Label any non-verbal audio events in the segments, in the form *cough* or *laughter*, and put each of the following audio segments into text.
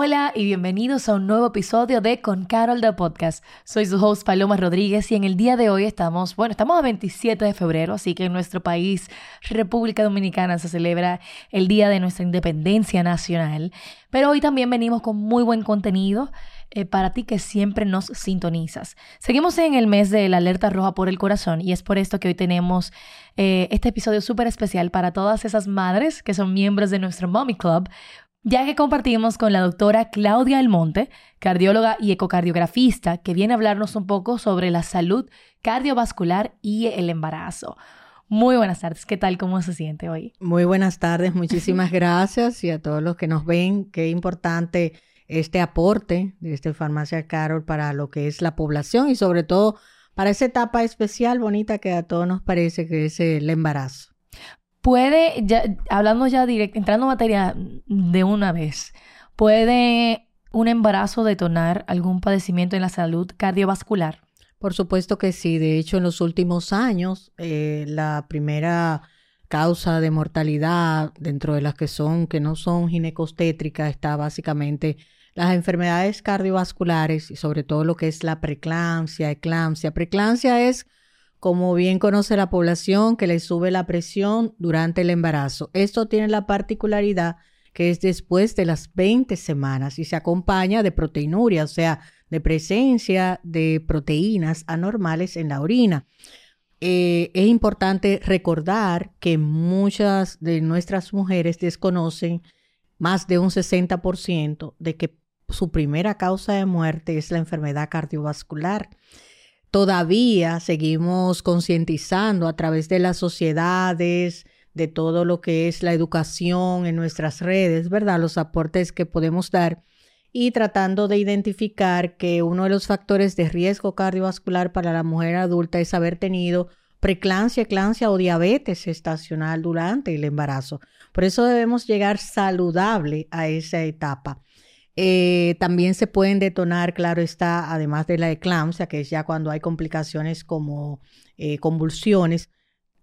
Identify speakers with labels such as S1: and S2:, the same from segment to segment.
S1: Hola y bienvenidos a un nuevo episodio de Con Carol de Podcast. Soy su host Paloma Rodríguez y en el día de hoy estamos, bueno, estamos a 27 de febrero, así que en nuestro país, República Dominicana, se celebra el Día de nuestra Independencia Nacional. Pero hoy también venimos con muy buen contenido eh, para ti que siempre nos sintonizas. Seguimos en el mes de la alerta roja por el corazón y es por esto que hoy tenemos eh, este episodio súper especial para todas esas madres que son miembros de nuestro Mommy Club ya que compartimos con la doctora Claudia Almonte, cardióloga y ecocardiografista, que viene a hablarnos un poco sobre la salud cardiovascular y el embarazo. Muy buenas tardes, ¿qué tal? ¿Cómo se siente hoy?
S2: Muy buenas tardes, muchísimas *laughs* gracias y a todos los que nos ven, qué importante este aporte de este Farmacia Carol para lo que es la población y sobre todo para esa etapa especial, bonita que a todos nos parece que es el embarazo
S1: puede, ya, hablando ya directo, entrando en materia de una vez, ¿puede un embarazo detonar algún padecimiento en la salud cardiovascular?
S2: Por supuesto que sí. De hecho, en los últimos años, eh, la primera causa de mortalidad dentro de las que son, que no son ginecostétricas, está básicamente las enfermedades cardiovasculares y sobre todo lo que es la preeclampsia, eclampsia. Preeclampsia es como bien conoce la población, que le sube la presión durante el embarazo. Esto tiene la particularidad que es después de las 20 semanas y se acompaña de proteinuria, o sea, de presencia de proteínas anormales en la orina. Eh, es importante recordar que muchas de nuestras mujeres desconocen más de un 60% de que su primera causa de muerte es la enfermedad cardiovascular todavía seguimos concientizando a través de las sociedades, de todo lo que es la educación en nuestras redes, ¿verdad? Los aportes que podemos dar y tratando de identificar que uno de los factores de riesgo cardiovascular para la mujer adulta es haber tenido preclancia, eclampsia o diabetes estacional durante el embarazo. Por eso debemos llegar saludable a esa etapa. Eh, también se pueden detonar, claro está, además de la eclampsia, que es ya cuando hay complicaciones como eh, convulsiones,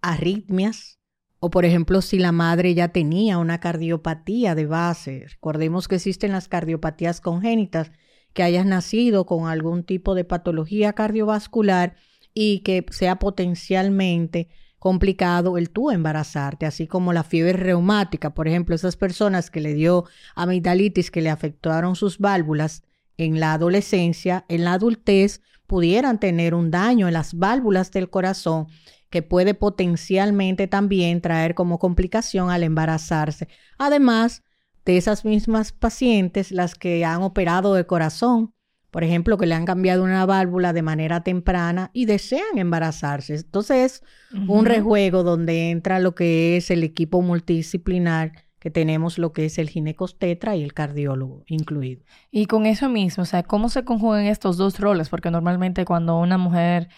S2: arritmias, o por ejemplo si la madre ya tenía una cardiopatía de base. Recordemos que existen las cardiopatías congénitas, que hayas nacido con algún tipo de patología cardiovascular y que sea potencialmente complicado el tú embarazarte, así como la fiebre reumática, por ejemplo, esas personas que le dio amigdalitis, que le afectaron sus válvulas en la adolescencia, en la adultez, pudieran tener un daño en las válvulas del corazón que puede potencialmente también traer como complicación al embarazarse. Además de esas mismas pacientes, las que han operado de corazón, por ejemplo, que le han cambiado una válvula de manera temprana y desean embarazarse. Entonces, es un rejuego donde entra lo que es el equipo multidisciplinar que tenemos lo que es el ginecostetra y el cardiólogo incluido.
S1: Y con eso mismo, o sea, ¿cómo se conjugan estos dos roles? Porque normalmente cuando una mujer,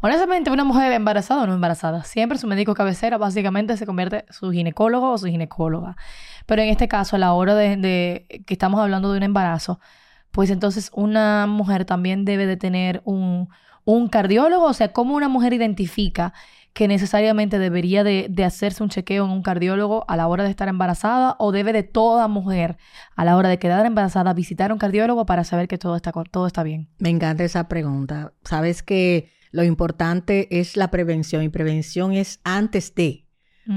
S1: honestamente una mujer embarazada o no embarazada, siempre su médico cabecera básicamente se convierte su ginecólogo o su ginecóloga. Pero en este caso, a la hora de que estamos hablando de un embarazo, pues entonces una mujer también debe de tener un, cardiólogo, o sea, ¿cómo una mujer identifica que necesariamente debería de, hacerse un chequeo en un cardiólogo a la hora de estar embarazada o debe de toda mujer a la hora de quedar embarazada visitar un cardiólogo para saber que todo está, todo está bien?
S2: Me encanta esa pregunta. Sabes que lo importante es la prevención y prevención es antes de.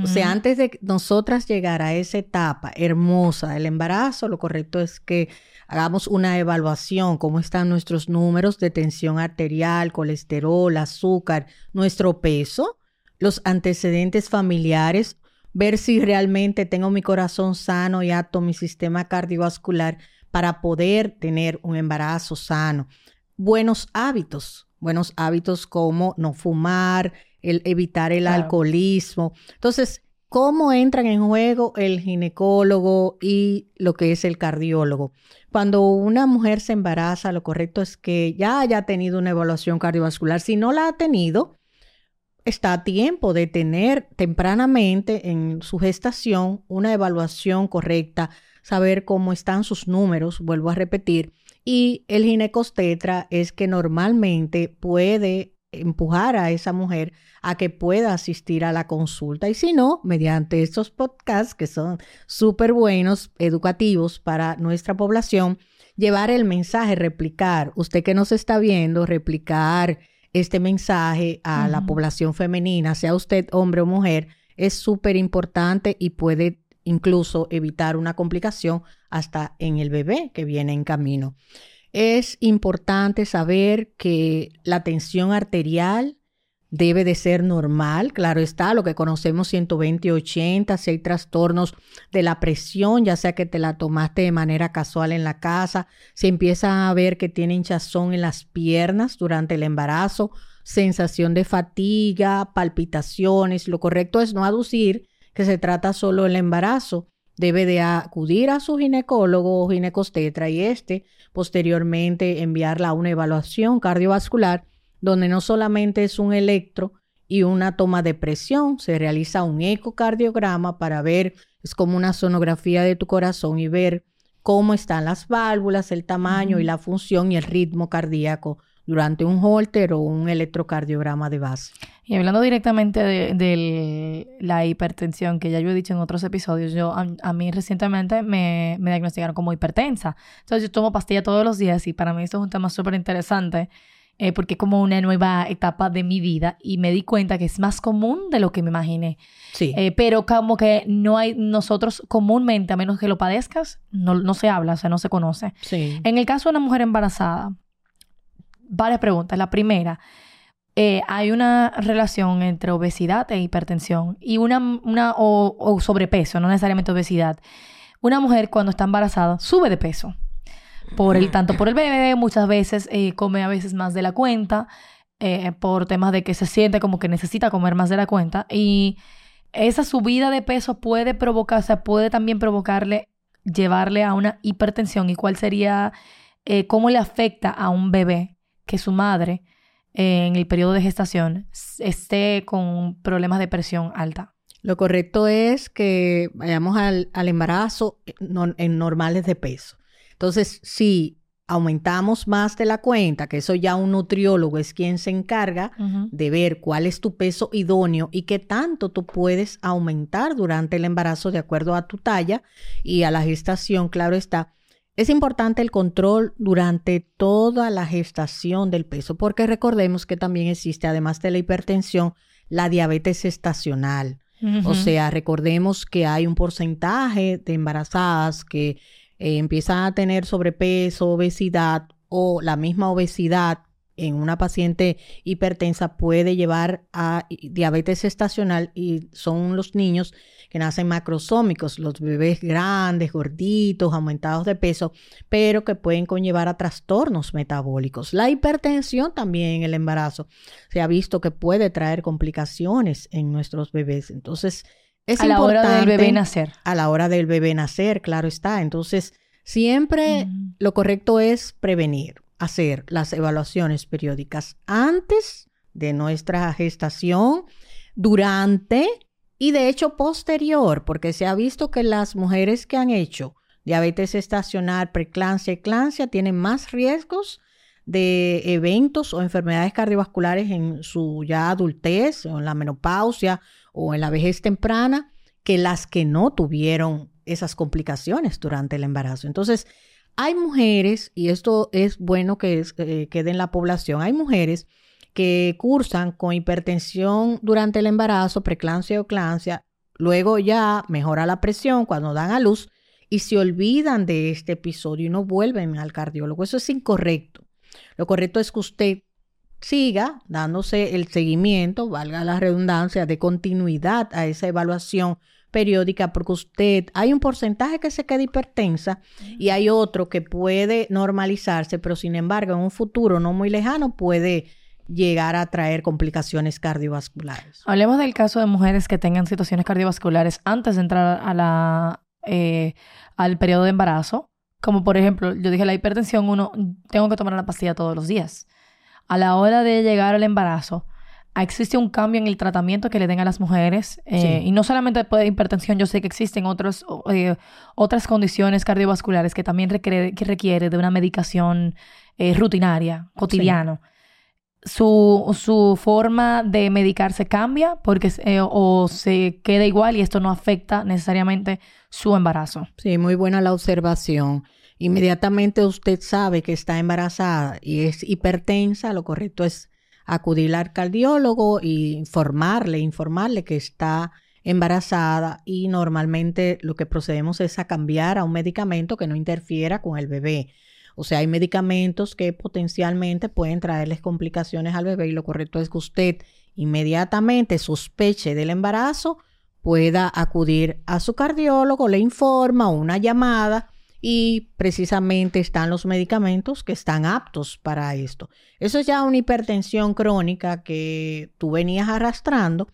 S2: O sea, antes de nosotras llegar a esa etapa hermosa del embarazo, lo correcto es que hagamos una evaluación, cómo están nuestros números de tensión arterial, colesterol, azúcar, nuestro peso, los antecedentes familiares, ver si realmente tengo mi corazón sano y apto mi sistema cardiovascular para poder tener un embarazo sano. Buenos hábitos, buenos hábitos como no fumar, el evitar el alcoholismo. Entonces, ¿cómo entran en juego el ginecólogo y lo que es el cardiólogo? Cuando una mujer se embaraza, lo correcto es que ya haya tenido una evaluación cardiovascular. Si no la ha tenido, está a tiempo de tener tempranamente en su gestación una evaluación correcta, saber cómo están sus números, vuelvo a repetir, y el ginecostetra es que normalmente puede empujar a esa mujer a que pueda asistir a la consulta y si no, mediante estos podcasts que son súper buenos, educativos para nuestra población, llevar el mensaje, replicar, usted que nos está viendo, replicar este mensaje a la población femenina, sea usted hombre o mujer, es súper importante y puede incluso evitar una complicación hasta en el bebé que viene en camino. Es importante saber que la tensión arterial debe de ser normal, claro está, lo que conocemos 120-80, si hay trastornos de la presión, ya sea que te la tomaste de manera casual en la casa, si empieza a ver que tiene hinchazón en las piernas durante el embarazo, sensación de fatiga, palpitaciones, lo correcto es no aducir que se trata solo del embarazo, debe de acudir a su ginecólogo o ginecostetra y este posteriormente enviarla a una evaluación cardiovascular donde no solamente es un electro y una toma de presión, se realiza un ecocardiograma para ver, es como una sonografía de tu corazón y ver cómo están las válvulas, el tamaño y la función y el ritmo cardíaco durante un holter o un electrocardiograma de base.
S1: Y hablando directamente de, la hipertensión, que ya yo he dicho en otros episodios, yo a, mí recientemente me, me, diagnosticaron como hipertensa. Entonces yo tomo pastilla todos los días y para mí esto es un tema súper interesante. Eh, porque es como una nueva etapa de mi vida y me di cuenta que es más común de lo que me imaginé.
S2: Sí.
S1: Eh, pero como que no hay, nosotros comúnmente, a menos que lo padezcas, no, no se habla, o sea, no se conoce.
S2: Sí.
S1: En el caso de una mujer embarazada, varias preguntas. La primera, eh, hay una relación entre obesidad e hipertensión y una, una o, sobrepeso, no necesariamente obesidad. Una mujer cuando está embarazada sube de peso. Por el, tanto por el bebé, muchas veces eh, come a veces más de la cuenta, eh, por temas de que se siente como que necesita comer más de la cuenta. Y esa subida de peso puede provocar, o sea, puede también provocarle, llevarle a una hipertensión. ¿Y cuál sería, cómo le afecta a un bebé que su madre en el periodo de gestación esté con problemas de presión alta.
S2: Lo correcto es que vayamos al, embarazo en normales de peso. Entonces, si aumentamos más de la cuenta, que eso ya un nutriólogo es quien se encarga de ver cuál es tu peso idóneo y qué tanto tú puedes aumentar durante el embarazo de acuerdo a tu talla y a la gestación, claro está, es importante el control durante toda la gestación del peso, porque recordemos que también existe, además de la hipertensión, la diabetes estacional. O sea, recordemos que hay un porcentaje de embarazadas que eh, empiezan a tener sobrepeso, obesidad o la misma obesidad en una paciente hipertensa puede llevar a diabetes estacional y son los niños que nacen macrosómicos, los bebés grandes, gorditos, aumentados de peso, pero que pueden conllevar a trastornos metabólicos. La hipertensión también en el embarazo se ha visto que puede traer complicaciones en nuestros bebés. Entonces, es
S1: a la hora del bebé nacer.
S2: A la hora del bebé nacer, claro está. Entonces, siempre lo correcto es prevenir hacer las evaluaciones periódicas antes de nuestra gestación, durante y de hecho posterior, porque se ha visto que las mujeres que han hecho diabetes estacional, preeclampsia, eclampsia tienen más riesgos de eventos o enfermedades cardiovasculares en su ya adultez o en la menopausia o en la vejez temprana que las que no tuvieron esas complicaciones durante el embarazo. Entonces, hay mujeres, y esto es bueno que eh, quede en la población, hay mujeres que cursan con hipertensión durante el embarazo, preclancia o clancia, luego ya mejora la presión cuando dan a luz y se olvidan de este episodio y no vuelven al cardiólogo. Eso es incorrecto. Lo correcto es que usted siga dándose el seguimiento, valga la redundancia, de continuidad a esa evaluación periódica porque usted, hay un porcentaje que se queda hipertensa y hay otro que puede normalizarse, pero sin embargo en un futuro no muy lejano puede llegar a traer complicaciones cardiovasculares.
S1: Hablemos del caso de mujeres que tengan situaciones cardiovasculares antes de entrar a la, eh, al periodo de embarazo, como por ejemplo, yo dije la hipertensión, uno tengo que tomar la pastilla todos los días. A la hora de llegar al embarazo, existe un cambio en el tratamiento que le den a las mujeres. Eh, y no solamente de hipertensión, yo sé que existen otros, eh, otras condiciones cardiovasculares que también requiere, que requiere de una medicación eh, rutinaria, cotidiana. Su, su, forma de medicarse cambia porque o se queda igual y esto no afecta necesariamente su embarazo.
S2: Sí, muy buena la observación. Inmediatamente usted sabe que está embarazada y es hipertensa, lo correcto es acudir al cardiólogo e informarle, informarle que está embarazada y normalmente lo que procedemos es a cambiar a un medicamento que no interfiera con el bebé. O sea, hay medicamentos que potencialmente pueden traerles complicaciones al bebé y lo correcto es que usted inmediatamente sospeche del embarazo, pueda acudir a su cardiólogo, le informa una llamada y precisamente están los medicamentos que están aptos para esto. Eso es ya una hipertensión crónica que tú venías arrastrando,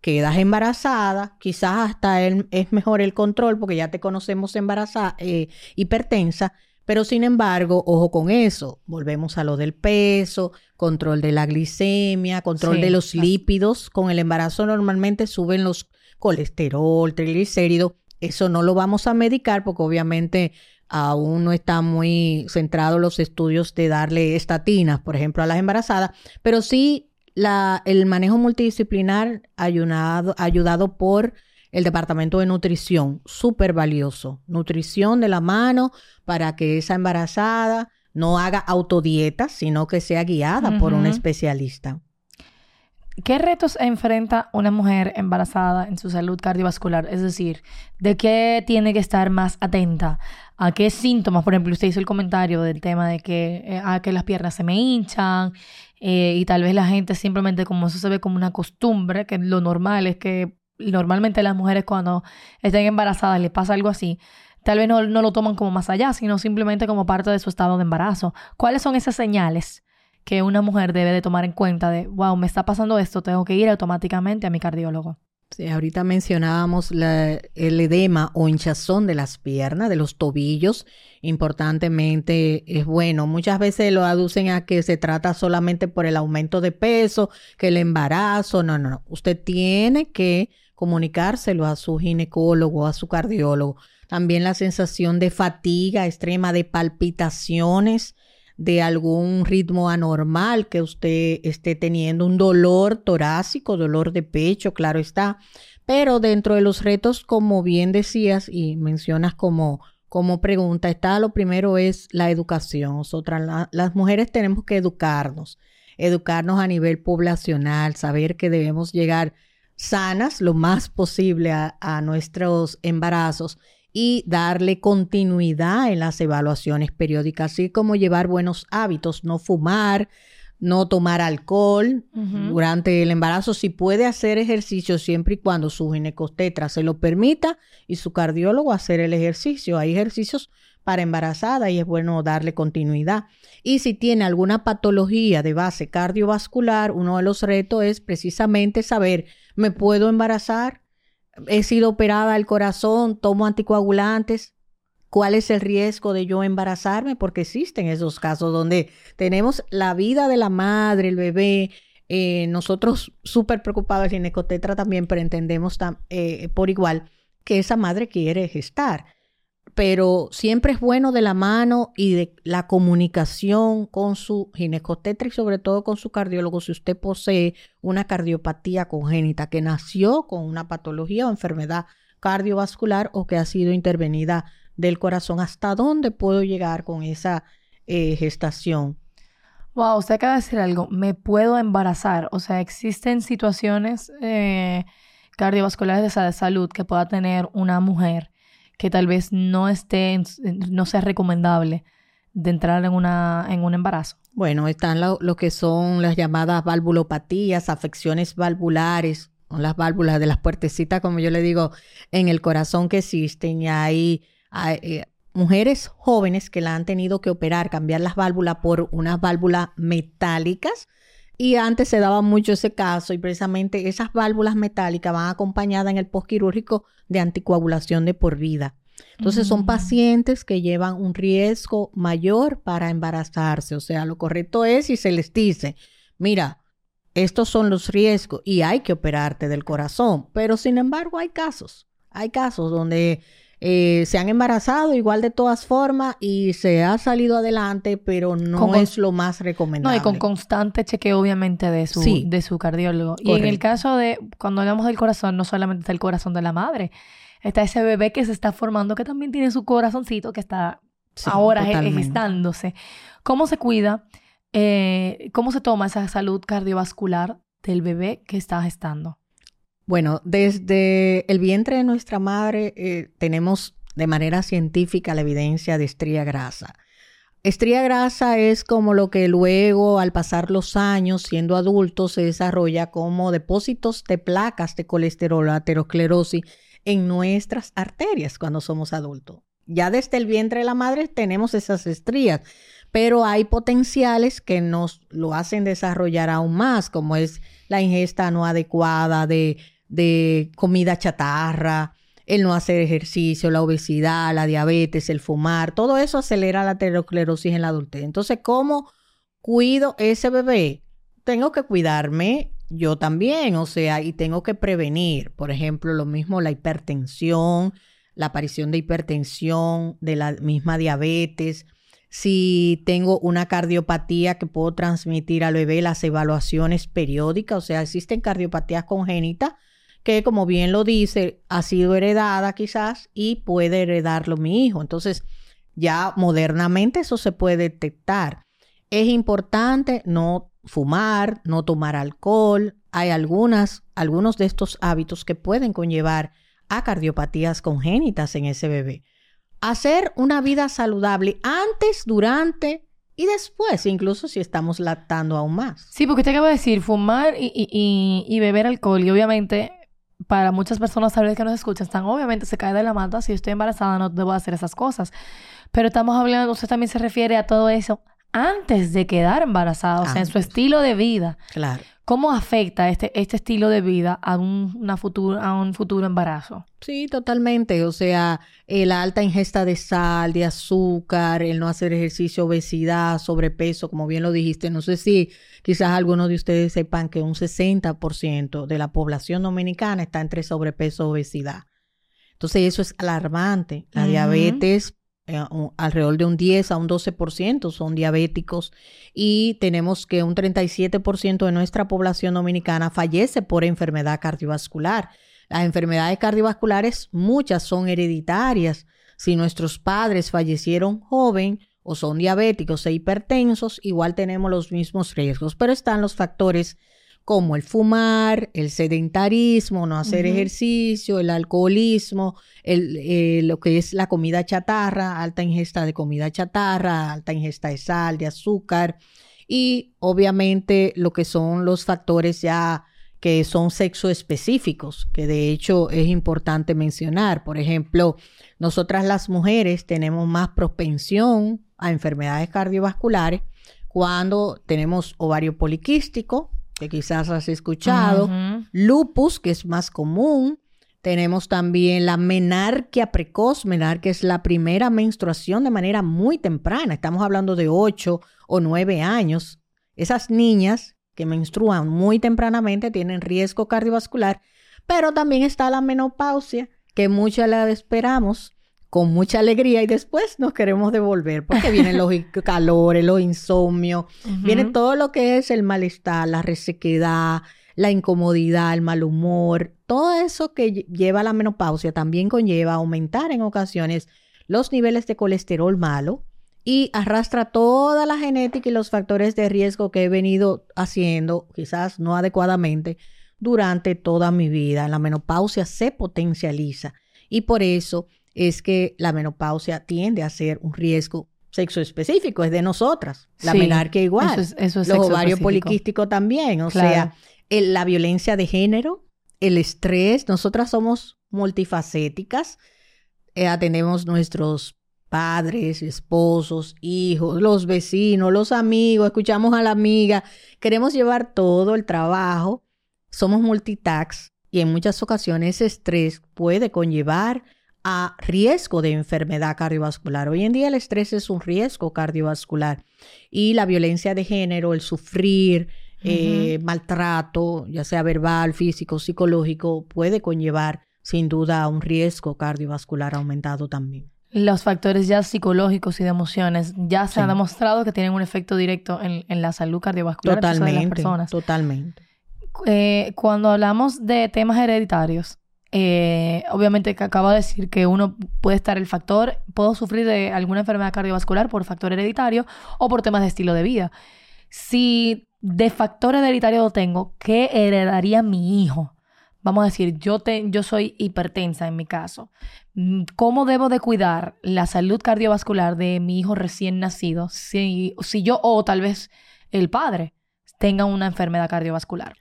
S2: quedas embarazada, quizás hasta es mejor el control porque ya te conocemos embarazada, eh, hipertensa, pero sin embargo, ojo con eso, volvemos a lo del peso, control de la glicemia, control de los lípidos. Con el embarazo normalmente suben los colesterol, triglicéridos. Eso no lo vamos a medicar porque obviamente aún no está muy centrado los estudios de darle estatinas, por ejemplo, a las embarazadas, pero sí la, el manejo multidisciplinar ayudado, ayudado por el Departamento de Nutrición, súper valioso. Nutrición de la mano para que esa embarazada no haga autodieta, sino que sea guiada por un especialista.
S1: ¿Qué retos enfrenta una mujer embarazada en su salud cardiovascular? Es decir, ¿de qué tiene que estar más atenta? ¿A qué síntomas? Por ejemplo, usted hizo el comentario del tema de que, eh, a que las piernas se me hinchan eh, y tal vez la gente simplemente como eso se ve como una costumbre, que lo normal es que normalmente las mujeres cuando estén embarazadas les pasa algo así, tal vez no, no lo toman como más allá, sino simplemente como parte de su estado de embarazo. ¿Cuáles son esas señales que una mujer debe de tomar en cuenta de, wow, me está pasando esto, tengo que ir automáticamente a mi cardiólogo?
S2: Sí, ahorita mencionábamos el edema o hinchazón de las piernas, de los tobillos. Importantemente es bueno. Muchas veces lo aducen a que se trata solamente por el aumento de peso, que el embarazo. No, no, no. Usted tiene que comunicárselo a su ginecólogo, a su cardiólogo. También la sensación de fatiga extrema, de palpitaciones, de algún ritmo anormal que usted esté teniendo, un dolor torácico, dolor de pecho, claro está. Pero dentro de los retos, como bien decías y mencionas como, como pregunta, está lo primero es la educación. Nosotras las mujeres tenemos que educarnos, educarnos a nivel poblacional, saber que debemos llegar sanas lo más posible a, nuestros embarazos y darle continuidad en las evaluaciones periódicas, así como llevar buenos hábitos, no fumar, no tomar alcohol durante el embarazo, si puede hacer ejercicio siempre y cuando su ginecostetra se lo permita y su cardiólogo hacer el ejercicio. Hay ejercicios para embarazada y es bueno darle continuidad. Y si tiene alguna patología de base cardiovascular, uno de los retos es precisamente saber ¿Me puedo embarazar? ¿He sido operada al corazón? ¿Tomo anticoagulantes? ¿Cuál es el riesgo de yo embarazarme? Porque existen esos casos donde tenemos la vida de la madre, el bebé, eh, nosotros súper preocupados, el ginecotetra también, pero entendemos eh, por igual que esa madre quiere gestar pero siempre es bueno de la mano y de la comunicación con su ginecotetra y sobre todo con su cardiólogo si usted posee una cardiopatía congénita que nació con una patología o enfermedad cardiovascular o que ha sido intervenida del corazón. ¿Hasta dónde puedo llegar con esa eh, gestación?
S1: Wow, usted acaba de decir algo. Me puedo embarazar. O sea, existen situaciones eh, cardiovasculares de salud que pueda tener una mujer que tal vez no esté, no sea recomendable de entrar en, una, en un embarazo?
S2: Bueno, están lo, que son las llamadas valvulopatías, afecciones valvulares, son las válvulas de las puertecitas, como yo le digo, en el corazón que existen. Y hay, eh, mujeres jóvenes que la han tenido que operar, cambiar las válvulas por unas válvulas metálicas. Y antes se daba mucho ese caso y precisamente esas válvulas metálicas van acompañadas en el postquirúrgico de anticoagulación de por vida. Entonces son mm. pacientes que llevan un riesgo mayor para embarazarse. O sea, lo correcto es si se les dice, mira, estos son los riesgos y hay que operarte del corazón. Pero sin embargo hay casos, hay casos donde eh, se han embarazado igual de todas formas y se ha salido adelante, pero no es lo más recomendable.
S1: No, y con constante chequeo obviamente de su, de su cardiólogo. Y en el caso de, cuando hablamos del corazón, no solamente está el corazón de la madre, está ese bebé que se está formando que también tiene su corazoncito que está ahora gestándose. ¿Cómo se cuida? Eh, ¿Cómo se toma esa salud cardiovascular del bebé que está gestando?
S2: Bueno, desde el vientre de nuestra madre eh, tenemos de manera científica la evidencia de estría grasa. Estría grasa es como lo que luego, al pasar los años, siendo adultos, se desarrolla como depósitos de placas de colesterol, aterosclerosis en nuestras arterias cuando somos adultos. Ya desde el vientre de la madre tenemos esas estrías, pero hay potenciales que nos lo hacen desarrollar aún más, como es la ingesta no adecuada de, de comida chatarra, el no hacer ejercicio, la obesidad, la diabetes, el fumar, todo eso acelera la aterosclerosis en la adultez. Entonces, ¿cómo cuido ese bebé? Tengo que cuidarme yo también, o sea, y tengo que prevenir, por ejemplo, lo mismo la hipertensión, la aparición de hipertensión, de la misma diabetes, si tengo una cardiopatía que puedo transmitir al bebé, las evaluaciones periódicas, o sea, existen cardiopatías congénitas que, como bien lo dice, ha sido heredada quizás y puede heredarlo mi hijo. Entonces, ya modernamente eso se puede detectar. Es importante no fumar, no tomar alcohol. Hay algunas, algunos de estos hábitos que pueden conllevar a cardiopatías congénitas en ese bebé. Hacer una vida saludable antes, durante y después, incluso si estamos lactando aún más.
S1: Sí, porque usted acaba de decir fumar y, beber alcohol y obviamente para muchas personas tal vez que nos escuchan están obviamente se cae de la mata si estoy embarazada no debo hacer esas cosas pero estamos hablando usted también se refiere a todo eso antes de quedar embarazada, o sea, en su estilo de vida.
S2: Claro.
S1: ¿Cómo afecta este, este estilo de vida a un, una a un futuro embarazo?
S2: Sí, totalmente. O sea, la alta ingesta de sal, de azúcar, el no hacer ejercicio, obesidad, sobrepeso, como bien lo dijiste. No sé si quizás algunos de ustedes sepan que un 60% de la población dominicana está entre sobrepeso y obesidad. Entonces eso es alarmante. La diabetes eh, alrededor de un 10 a un 12% son diabéticos y tenemos que un 37% de nuestra población dominicana fallece por enfermedad cardiovascular. Las enfermedades cardiovasculares, muchas son hereditarias. Si nuestros padres fallecieron joven o son diabéticos e hipertensos, igual tenemos los mismos riesgos, pero están los factores como el fumar, el sedentarismo, no hacer ejercicio, el alcoholismo, el, eh, lo que es la comida chatarra, alta ingesta de comida chatarra, alta ingesta de sal, de azúcar y obviamente lo que son los factores ya que son sexo específicos, que de hecho es importante mencionar. Por ejemplo, nosotras las mujeres tenemos más propensión a enfermedades cardiovasculares cuando tenemos ovario poliquístico, que quizás has escuchado, lupus, que es más común. Tenemos también la menarquia precoz, menarquia es la primera menstruación de manera muy temprana. Estamos hablando de 8 o 9 años. Esas niñas que menstruan muy tempranamente tienen riesgo cardiovascular, pero también está la menopausia, que muchas la esperamos con mucha alegría y después nos queremos devolver porque vienen los *laughs* calores, los insomnios, viene todo lo que es el malestar, la resequedad, la incomodidad, el mal humor, todo eso que lleva a la menopausia también conlleva aumentar en ocasiones los niveles de colesterol malo y arrastra toda la genética y los factores de riesgo que he venido haciendo, quizás no adecuadamente, durante toda mi vida. La menopausia se potencializa y por eso es que la menopausia tiende a ser un riesgo sexo específico, es de nosotras. La menarquia igual. Eso es, Los ovarios poliquísticos también. O sea, la violencia de género, el estrés. Nosotras somos multifacéticas. Eh, atendemos nuestros padres, esposos, hijos, los vecinos, los amigos, escuchamos a la amiga. Queremos llevar todo el trabajo. Somos multitax y en muchas ocasiones ese estrés puede conllevar a riesgo de enfermedad cardiovascular. Hoy en día el estrés es un riesgo cardiovascular y la violencia de género, el sufrir, eh, maltrato, ya sea verbal, físico, psicológico, puede conllevar sin duda a un riesgo cardiovascular aumentado también.
S1: Los factores ya psicológicos y de emociones ya se ha demostrado que tienen un efecto directo en, la salud cardiovascular
S2: totalmente,
S1: de las personas.
S2: Totalmente.
S1: Eh, cuando hablamos de temas hereditarios, eh, obviamente que acabo de decir que uno puede estar el factor, puedo sufrir de alguna enfermedad cardiovascular por factor hereditario o por temas de estilo de vida. Si de factor hereditario lo tengo, ¿qué heredaría mi hijo? Vamos a decir, yo, te, yo soy hipertensa en mi caso. ¿Cómo debo de cuidar la salud cardiovascular de mi hijo recién nacido si, si yo o tal vez el padre tenga una enfermedad cardiovascular?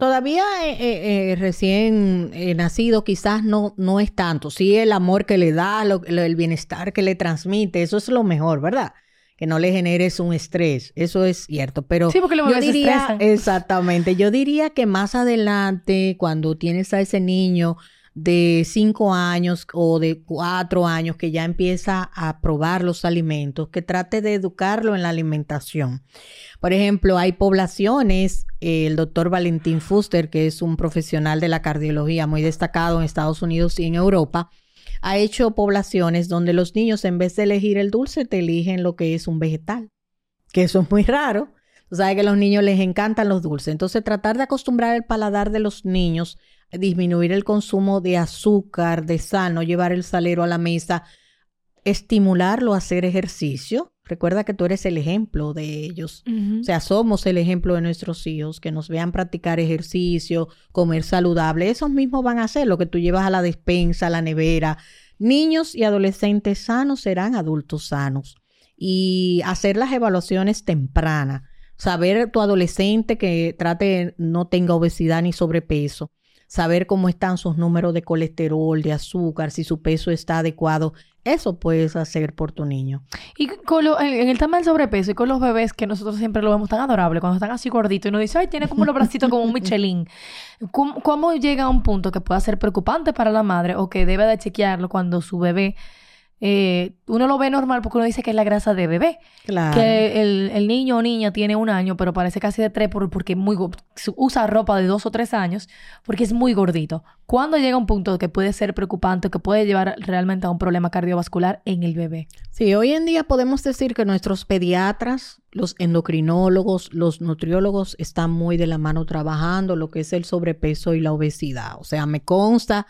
S2: Todavía eh, eh, eh, recién nacido quizás no, no es tanto. Sí, el amor que le da, el bienestar que le transmite, eso es lo mejor, ¿verdad? Que no le generes un estrés, eso es cierto. Pero
S1: sí, porque lo
S2: yo diría, exactamente, yo diría que más adelante, cuando tienes a ese niño de cinco años o de cuatro años que ya empieza a probar los alimentos, que trate de educarlo en la alimentación. Por ejemplo, hay poblaciones, el doctor Valentín Fuster, que es un profesional de la cardiología muy destacado en Estados Unidos y en Europa, ha hecho poblaciones donde los niños en vez de elegir el dulce te eligen lo que es un vegetal, que eso es muy raro. Tú sabes que a los niños les encantan los dulces. Entonces, tratar de acostumbrar el paladar de los niños disminuir el consumo de azúcar, de sal, no llevar el salero a la mesa, estimularlo a hacer ejercicio. Recuerda que tú eres el ejemplo de ellos. O sea, somos el ejemplo de nuestros hijos, que nos vean practicar ejercicio, comer saludable. Esos mismos van a hacer lo que tú llevas a la despensa, a la nevera. Niños y adolescentes sanos serán adultos sanos. Y hacer las evaluaciones tempranas. Saber tu adolescente que trate no tenga obesidad ni sobrepeso saber cómo están sus números de colesterol, de azúcar, si su peso está adecuado. Eso puedes hacer por tu niño.
S1: Y con en, el tema del sobrepeso y con los bebés que nosotros siempre lo vemos tan adorable, cuando están así gorditos y uno dice, ay, tiene como los bracitos como un Michelin. ¿Cómo, ¿Cómo, llega a un punto que pueda ser preocupante para la madre o que debe de chequearlo cuando su bebé eh, uno lo ve normal porque uno dice que es la grasa de bebé.
S2: Claro.
S1: Que el, niño o niña tiene un año, pero parece casi de tres porque muy, usa ropa de dos o tres años porque es muy gordito. ¿Cuándo llega un punto que puede ser preocupante, que puede llevar realmente a un problema cardiovascular en el bebé?
S2: Sí, hoy en día podemos decir que nuestros pediatras, los endocrinólogos, los nutriólogos están muy de la mano trabajando lo que es el sobrepeso y la obesidad. O sea, me consta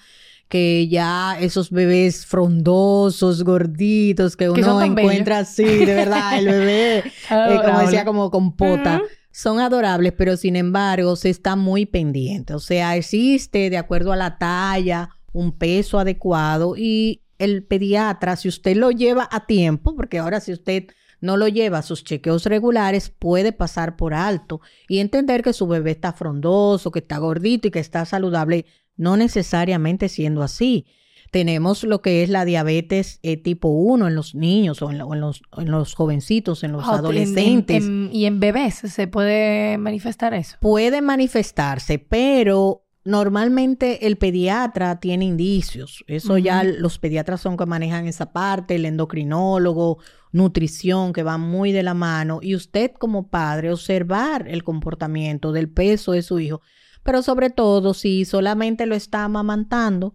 S2: que ya esos bebés frondosos, gorditos, que uno encuentra así, de verdad, el bebé, *laughs* eh, como decía, como con pota. Son adorables, pero sin embargo se está muy pendiente. O sea, existe de acuerdo a la talla, un peso adecuado y el pediatra, si usted lo lleva a tiempo, porque ahora si usted no lo lleva a sus chequeos regulares, puede pasar por alto y entender que su bebé está frondoso, que está gordito y que está saludable no necesariamente siendo así. Tenemos lo que es la diabetes eh, tipo 1 en los niños o en, los, en los, jovencitos, en los adolescentes.
S1: ¿Y en bebés se puede manifestar eso?
S2: Puede manifestarse, pero normalmente el pediatra tiene indicios. Eso ya los pediatras son que manejan esa parte, el endocrinólogo, nutrición, que va muy de la mano. Y usted como padre, observar el comportamiento del peso de su hijo pero sobre todo si solamente lo está amamantando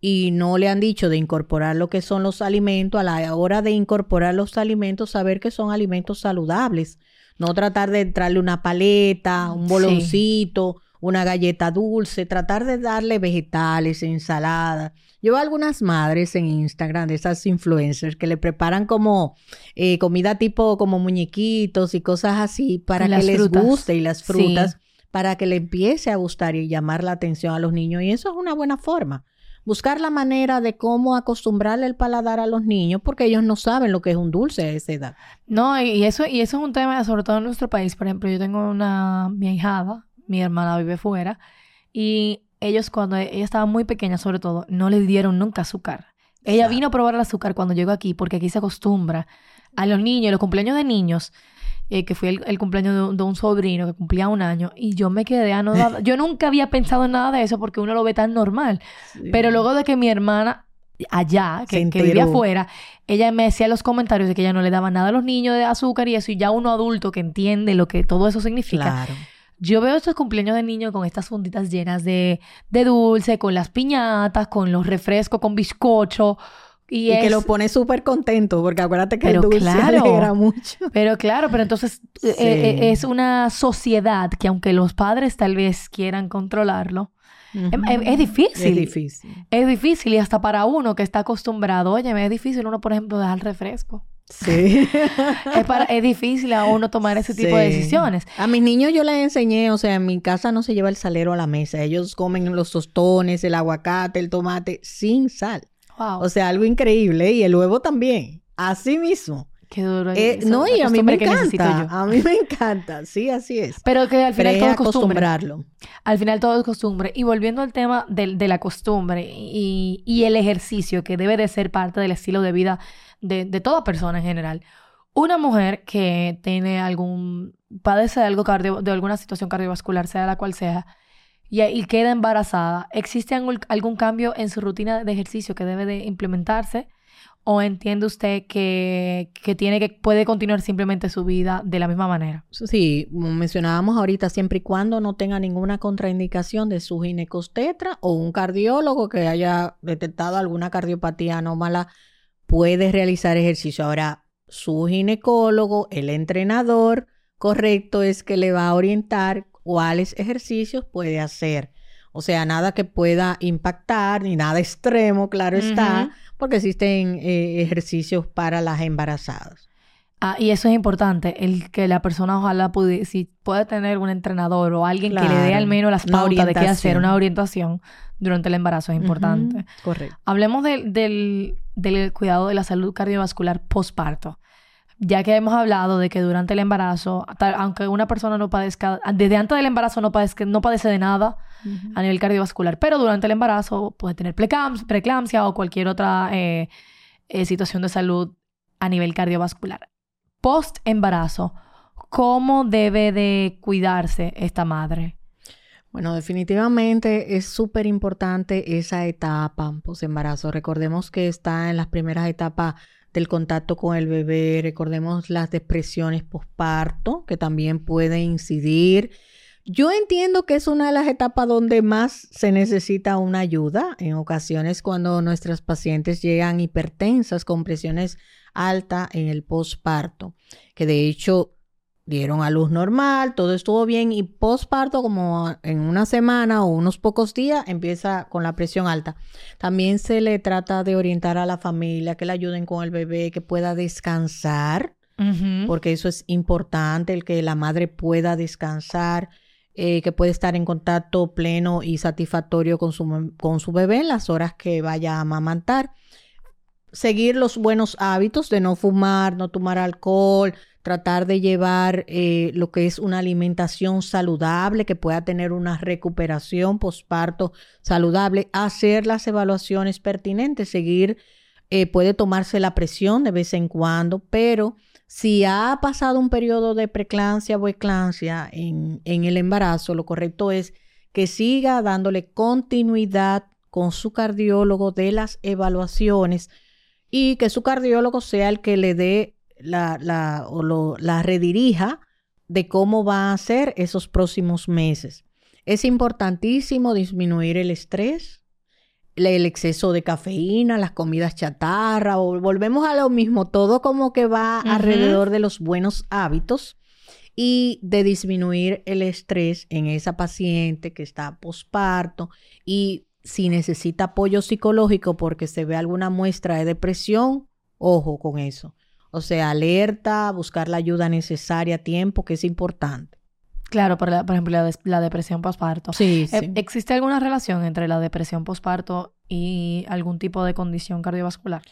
S2: y no le han dicho de incorporar lo que son los alimentos, a la hora de incorporar los alimentos, saber que son alimentos saludables. No tratar de entrarle una paleta, un boloncito, una galleta dulce, tratar de darle vegetales, ensalada. Yo algunas madres en Instagram de esas influencers que le preparan como eh, comida tipo como muñequitos y cosas así para que les guste y las frutas para que le empiece a gustar y llamar la atención a los niños. Y eso es una buena forma. Buscar la manera de cómo acostumbrarle el paladar a los niños, porque ellos no saben lo que es un dulce a esa edad.
S1: No, y eso, y eso es un tema, sobre todo en nuestro país. Por ejemplo, yo tengo una, mi ahijada, mi hermana vive fuera, y ellos cuando ella estaba muy pequeña, sobre todo, no le dieron nunca azúcar. Ella vino a probar el azúcar cuando llegó aquí, porque aquí se acostumbra a los niños, los cumpleaños de niños, eh, que fue el, cumpleaños de, un sobrino que cumplía un año, y yo me quedé anodada. Yo nunca había pensado en nada de eso porque uno lo ve tan normal. Pero luego de que mi hermana allá, que, que, vivía afuera, ella me hacía los comentarios de que ella no le daba nada a los niños de azúcar y eso, y ya uno adulto que entiende lo que todo eso significa. Yo veo estos cumpleaños de niños con estas funditas llenas de, de dulce, con las piñatas, con los refrescos, con bizcocho. Y,
S2: que lo pone súper contento, porque acuérdate que el dulce *laughs* claro, alegra mucho.
S1: Pero claro, pero entonces eh, eh, es una sociedad que aunque los padres tal vez quieran controlarlo, es, difícil.
S2: Es difícil.
S1: Es difícil y hasta para uno que está acostumbrado, oye, es difícil uno, por ejemplo, dejar el refresco.
S2: Sí. *laughs*
S1: es, para, es difícil a uno tomar ese tipo de decisiones.
S2: A mis niños yo les enseñé, o sea, en mi casa no se lleva el salero a la mesa. Ellos comen los tostones, el aguacate, el tomate sin sal. O sea, algo increíble. Y el huevo también. Así mismo.
S1: Qué duro.
S2: Eh, no, y a mí me encanta. A mí me encanta. Sí, así es.
S1: Pero que al final todo es costumbre.
S2: acostumbrarlo.
S1: Al final todo es costumbre. Y volviendo al tema de, de la costumbre y, y, el ejercicio que debe de ser parte del estilo de vida de, de toda persona en general. Una mujer que tiene algún, padece de, algo cardio, de alguna situación cardiovascular, sea la cual sea, y, queda embarazada, ¿existe algún, algún cambio en su rutina de ejercicio que debe de implementarse? ¿O entiende usted que, que, tiene que puede continuar simplemente su vida de la misma manera?
S2: Sí, mencionábamos ahorita, siempre y cuando no tenga ninguna contraindicación de su ginecostetra o un cardiólogo que haya detectado alguna cardiopatía anómala, puede realizar ejercicio. Ahora, su ginecólogo, el entrenador correcto es que le va a orientar cuáles ejercicios puede hacer. O sea, nada que pueda impactar, ni nada extremo, claro está, porque existen eh, ejercicios para las embarazadas.
S1: Ah, y eso es importante, el que la persona ojalá pudiera, si puede tener un entrenador o alguien que le dé al menos las pautas de qué hacer, una orientación durante el embarazo es importante.
S2: Correcto.
S1: Hablemos del, del cuidado de la salud cardiovascular postparto ya que hemos hablado de que durante el embarazo, aunque una persona no padezca, desde antes del embarazo no, padezca, no padece de nada a nivel cardiovascular, pero durante el embarazo puede tener preeclampsia o cualquier otra eh, eh, situación de salud a nivel cardiovascular. Post embarazo, ¿cómo debe de cuidarse esta madre?
S2: Bueno, definitivamente es súper importante esa etapa post embarazo. Recordemos que está en las primeras etapas del contacto con el bebé. Recordemos las depresiones posparto, que también pueden incidir. Yo entiendo que es una de las etapas donde más se necesita una ayuda. En ocasiones cuando nuestras pacientes llegan hipertensas con presiones altas en el posparto, que de hecho dieron a luz normal, todo estuvo bien y postparto como en una semana o unos pocos días empieza con la presión alta. También se le trata de orientar a la familia, que le ayuden con el bebé, que pueda descansar, porque eso es importante, el que la madre pueda descansar. Eh, que puede estar en contacto pleno y satisfactorio con su, con su bebé en las horas que vaya a amamantar. Seguir los buenos hábitos de no fumar, no tomar alcohol, tratar de llevar eh, lo que es una alimentación saludable, que pueda tener una recuperación posparto saludable, hacer las evaluaciones pertinentes, seguir, eh, puede tomarse la presión de vez en cuando, pero si ha pasado un periodo de preclancia o eclancia en, en el embarazo, lo correcto es que siga dándole continuidad con su cardiólogo de las evaluaciones y que su cardiólogo sea el que le dé la, la, o lo, la redirija de cómo va a ser esos próximos meses. Es importantísimo disminuir el estrés, el exceso de cafeína, las comidas chatarra, o volvemos a lo mismo, todo como que va alrededor de los buenos hábitos y de disminuir el estrés en esa paciente que está posparto y si necesita apoyo psicológico porque se ve alguna muestra de depresión, ojo con eso. O sea, alerta, buscar la ayuda necesaria a tiempo, que es importante.
S1: Claro, por, por ejemplo, la, depresión postparto.
S2: Sí,
S1: eh, ¿Existe alguna relación entre la depresión postparto y algún tipo de condición cardiovascular?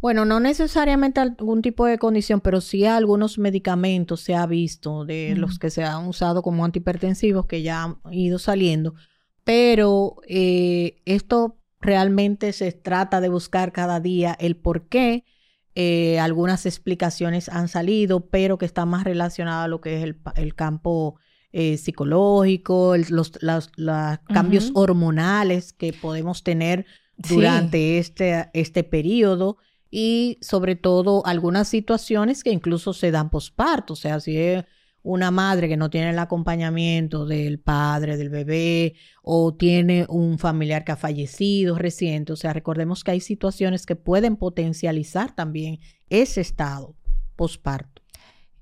S2: Bueno, no necesariamente algún tipo de condición, pero sí algunos medicamentos se ha visto de los que se han usado como antihipertensivos que ya han ido saliendo. Pero eh, esto realmente se trata de buscar cada día el por qué eh, algunas explicaciones han salido, pero que está más relacionada a lo que es el, campo eh, psicológico, los, cambios hormonales que podemos tener durante este, este periodo y sobre todo algunas situaciones que incluso se dan posparto, o sea, si es una madre que no tiene el acompañamiento del padre, del bebé, o tiene un familiar que ha fallecido reciente. O sea, recordemos que hay situaciones que pueden potencializar también ese estado posparto.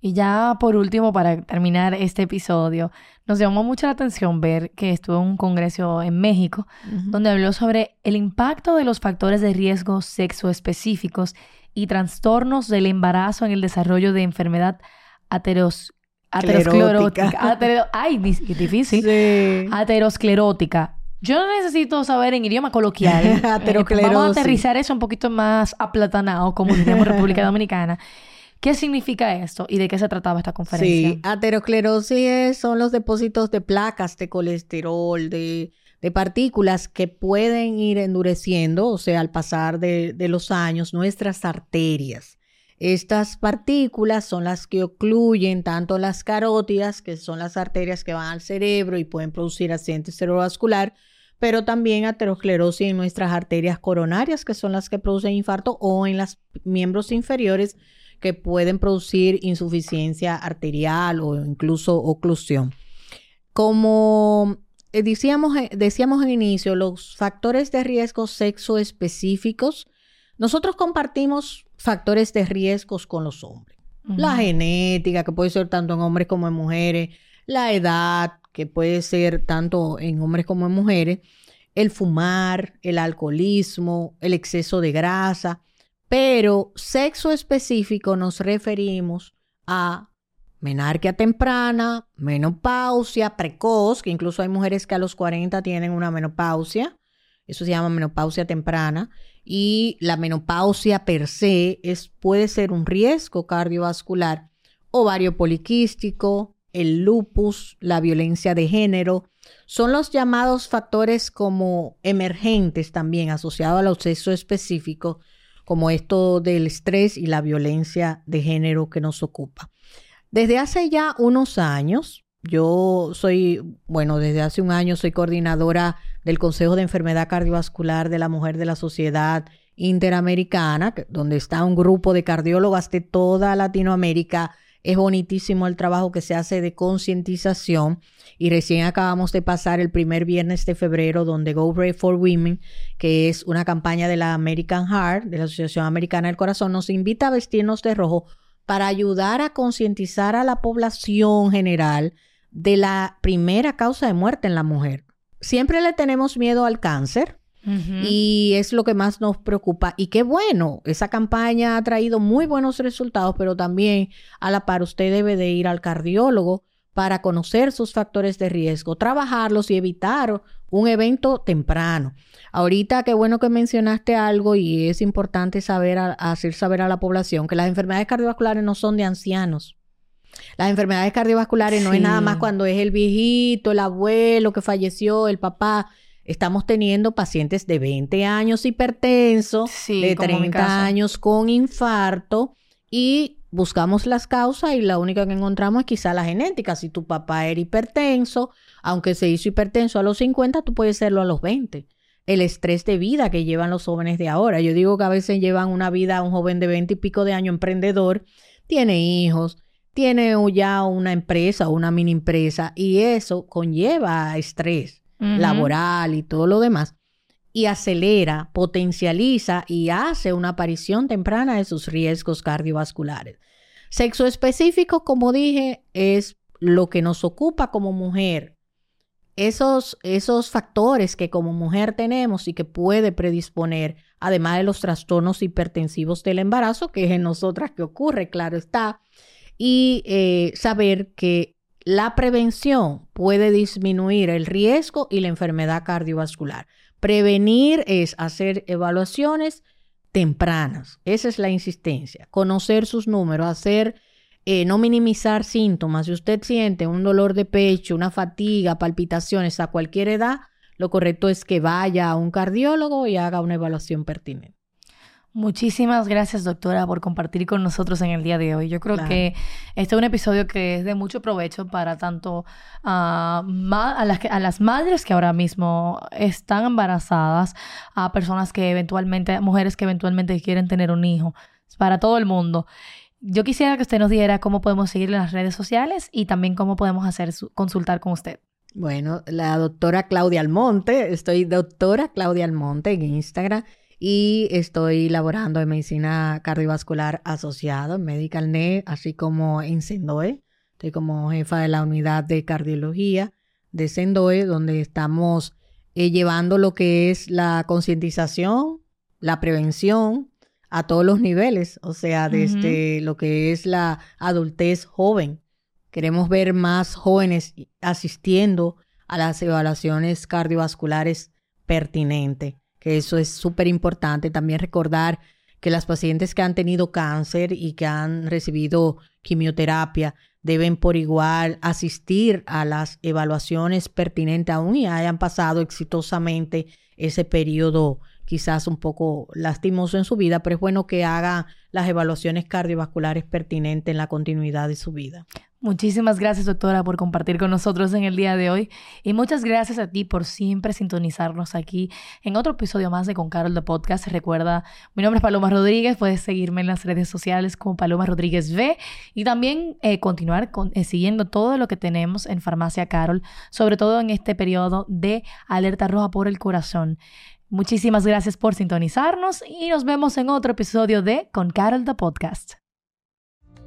S1: Y ya por último, para terminar este episodio, nos llamó mucho la atención ver que estuvo en un congreso en México, donde habló sobre el impacto de los factores de riesgo sexo específicos y trastornos del embarazo en el desarrollo de enfermedad ateros aterosclerótica. ay, difícil. Aterosclerótica. Yo no necesito saber en idioma coloquial. *laughs* Eh, vamos a aterrizar eso un poquito más aplatanado, como diríamos en República *laughs* Dominicana. ¿Qué significa esto y de qué se trataba esta conferencia?
S2: Sí, aterosclerosis son los depósitos de placas de colesterol, de, partículas que pueden ir endureciendo, o sea, al pasar de, de los años, nuestras arterias. Estas partículas son las que ocluyen tanto las carótidas, que son las arterias que van al cerebro y pueden producir accidente cerebrovascular, pero también aterosclerosis en nuestras arterias coronarias, que son las que producen infarto, o en los miembros inferiores, que pueden producir insuficiencia arterial o incluso oclusión. Como eh, decíamos, eh, decíamos en inicio, los factores de riesgo sexo específicos, nosotros compartimos factores de riesgos con los hombres. La genética, que puede ser tanto en hombres como en mujeres, la edad, que puede ser tanto en hombres como en mujeres, el fumar, el alcoholismo, el exceso de grasa, pero sexo específico nos referimos a menarquia temprana, menopausia precoz, que incluso hay mujeres que a los 40 tienen una menopausia, eso se llama menopausia temprana, y la menopausia per se es, puede ser un riesgo cardiovascular, ovario poliquístico, el lupus, la violencia de género, son los llamados factores como emergentes también asociados al sexo específico como esto del estrés y la violencia de género que nos ocupa. Desde hace ya unos años, yo soy, bueno, desde hace un año soy coordinadora del Consejo de Enfermedad Cardiovascular de la Mujer de la Sociedad Interamericana, donde está un grupo de cardiólogas de toda Latinoamérica. Es bonitísimo el trabajo que se hace de concientización. Y recién acabamos de pasar el primer viernes de febrero donde Go Brave for Women, que es una campaña de la American Heart, de la Asociación Americana del Corazón, nos invita a vestirnos de rojo para ayudar a concientizar a la población general de la primera causa de muerte en la mujer. Siempre le tenemos miedo al cáncer, y es lo que más nos preocupa. Y qué bueno, esa campaña ha traído muy buenos resultados, pero también a la par usted debe de ir al cardiólogo para conocer sus factores de riesgo, trabajarlos y evitar un evento temprano. Ahorita qué bueno que mencionaste algo y es importante saber hacer saber a la población que las enfermedades cardiovasculares no son de ancianos. Las enfermedades cardiovasculares no es nada más cuando es el viejito, el abuelo que falleció, el papá. Estamos teniendo pacientes de 20 años hipertensos, de 30 años con infarto y buscamos las causas y la única que encontramos es quizá la genética. Si tu papá era hipertenso, aunque se hizo hipertenso a los 50, tú puedes serlo a los 20. El estrés de vida que llevan los jóvenes de ahora. Yo digo que a veces llevan una vida, un joven de 20 y pico de años emprendedor, tiene hijos, tiene ya una empresa o una mini empresa y eso conlleva estrés laboral y todo lo demás, y acelera, potencializa y hace una aparición temprana de sus riesgos cardiovasculares. Sexo específico, como dije, es lo que nos ocupa como mujer. Esos, esos factores que como mujer tenemos y que puede predisponer, además de los trastornos hipertensivos del embarazo, que es en nosotras que ocurre, claro está, y eh, saber que la prevención puede disminuir el riesgo y la enfermedad cardiovascular. Prevenir es hacer evaluaciones tempranas. Esa es la insistencia. Conocer sus números, hacer, eh, no minimizar síntomas. Si usted siente un dolor de pecho, una fatiga, palpitaciones a cualquier edad, lo correcto es que vaya a un cardiólogo y haga una evaluación pertinente.
S1: Muchísimas gracias, doctora, por compartir con nosotros en el día de hoy. Yo creo que este es un episodio que es de mucho provecho para tanto a, las, a las madres que ahora mismo están embarazadas, a personas que eventualmente, mujeres que eventualmente quieren tener un hijo, para todo el mundo. Yo quisiera que usted nos diera cómo podemos seguirle en las redes sociales y también cómo podemos hacer consultar con usted.
S2: Bueno, la doctora Claudia Almonte, estoy doctora Claudia Almonte en Instagram y estoy laborando en medicina cardiovascular asociada, en MedicalNet, así como en Sendoe. Estoy como jefa de la unidad de cardiología de Sendoe, donde estamos eh, llevando lo que es la concientización, la prevención a todos los niveles, o sea, desde lo que es la adultez joven. Queremos ver más jóvenes asistiendo a las evaluaciones cardiovasculares pertinentes, que eso es súper importante. También recordar que las pacientes que han tenido cáncer y que han recibido quimioterapia deben por igual asistir a las evaluaciones pertinentes aún y hayan pasado exitosamente ese periodo quizás un poco lastimoso en su vida, pero es bueno que haga las evaluaciones cardiovasculares pertinentes en la continuidad de su vida.
S1: Muchísimas gracias, doctora, por compartir con nosotros en el día de hoy. Y muchas gracias a ti por siempre sintonizarnos aquí en otro episodio más de Con Carol de Podcast. Recuerda, mi nombre es Paloma Rodríguez. Puedes seguirme en las redes sociales como Paloma Rodríguez V. Y también eh, continuar con, eh, siguiendo todo lo que tenemos en Farmacia Carol, sobre todo en este periodo de alerta roja por el corazón. Muchísimas gracias por sintonizarnos y nos vemos en otro episodio de Con Carol de Podcast.